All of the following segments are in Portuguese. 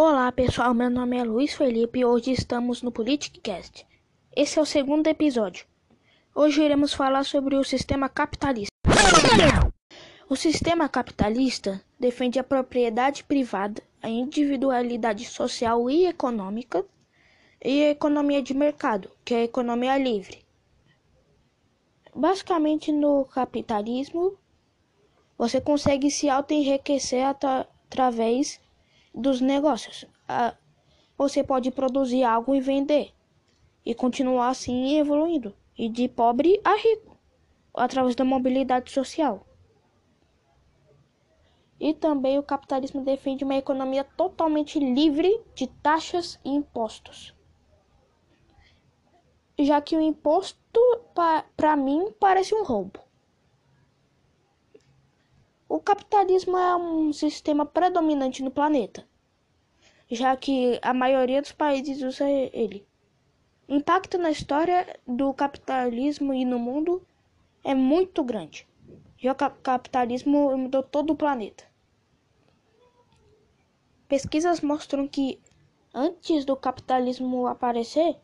Olá pessoal, meu nome é Luiz Felipe e hoje estamos no Politicast. Esse é o segundo episódio. Hoje iremos falar sobre o sistema capitalista. O sistema capitalista defende a propriedade privada, a individualidade social e econômica e a economia de mercado, que é a economia livre. Basicamente, no capitalismo, você consegue se auto-enriquecer através dos negócios. Você pode produzir algo e vender e continuar assim evoluindo e de pobre a rico através da mobilidade social. E também o capitalismo defende uma economia totalmente livre de taxas e impostos. Já que o imposto, para mim, parece um roubo. O capitalismo é um sistema predominante no planeta, já que a maioria dos países usa ele. O impacto na história do capitalismo e no mundo é muito grande. Já o capitalismo mudou todo o planeta. Pesquisas mostram que antes do capitalismo aparecer,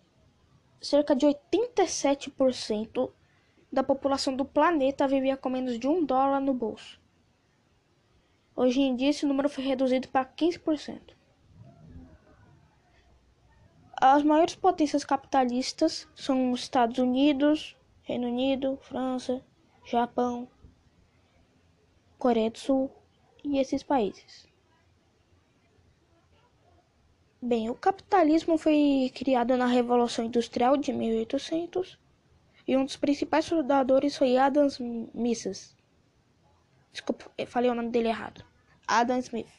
cerca de 87% da população do planeta vivia com menos de um dólar no bolso. Hoje em dia, esse número foi reduzido para 15%. As maiores potências capitalistas são os Estados Unidos, Reino Unido, França, Japão, Coreia do Sul e esses países. Bem, o capitalismo foi criado na Revolução Industrial de 1800 e um dos principais fundadores foi Adam Smith. Desculpa, falei o nome dele errado. Adam Smith.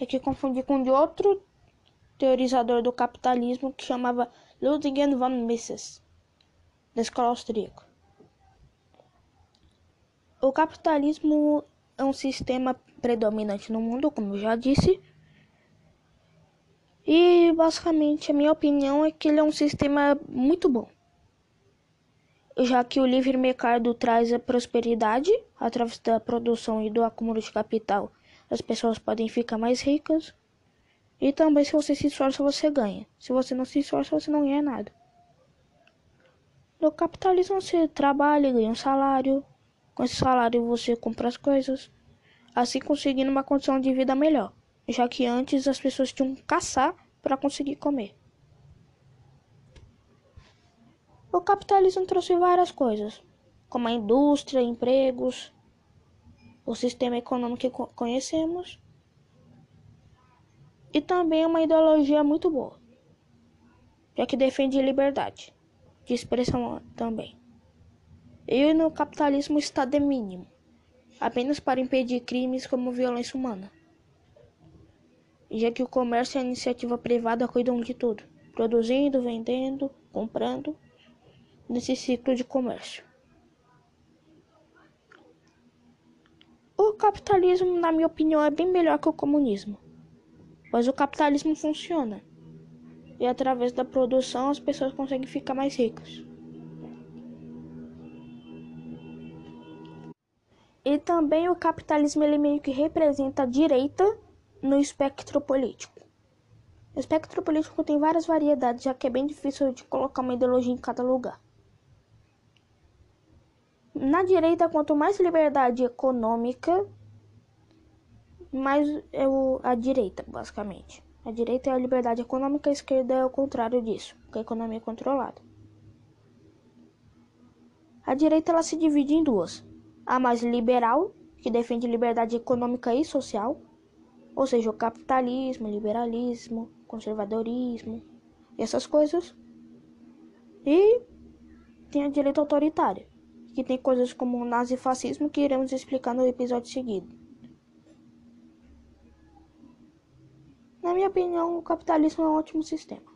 É que confundi com de outro teorizador do capitalismo que chamava Ludwig von Mises, da escola austríaca. O capitalismo é um sistema predominante no mundo, como eu já disse. E basicamente a minha opinião é que ele é um sistema muito bom já que o livre mercado traz a prosperidade através da produção e do acúmulo de capital. As pessoas podem ficar mais ricas. E também, se você se esforça, você ganha. Se você não se esforça, você não ganha nada. No capitalismo, você trabalha e ganha um salário. Com esse salário, você compra as coisas, assim conseguindo uma condição de vida melhor, já que antes as pessoas tinham que caçar para conseguir comer. O capitalismo trouxe várias coisas, como a indústria, empregos, o sistema econômico que conhecemos e também uma ideologia muito boa, já que defende liberdade de expressão também. E no capitalismo está de mínimo, apenas para impedir crimes como violência humana, já que o comércio e a iniciativa privada cuidam de tudo, produzindo, vendendo, comprando nesse ciclo de comércio. O capitalismo, na minha opinião, é bem melhor que o comunismo, pois o capitalismo funciona e através da produção as pessoas conseguem ficar mais ricas. E também o capitalismo ele meio que representa a direita no espectro político. O espectro político tem várias variedades, já que é bem difícil de colocar uma ideologia em cada lugar. Na direita, quanto mais liberdade econômica, mais é o, a direita, basicamente. A direita é a liberdade econômica, a esquerda é o contrário disso, é a economia controlada. A direita ela se divide em duas: a mais liberal, que defende liberdade econômica e social, ou seja, o capitalismo, liberalismo, conservadorismo, essas coisas. E tem a direita autoritária, que tem coisas como o nazifascismo que iremos explicar no episódio seguinte. Na minha opinião, o capitalismo é um ótimo sistema.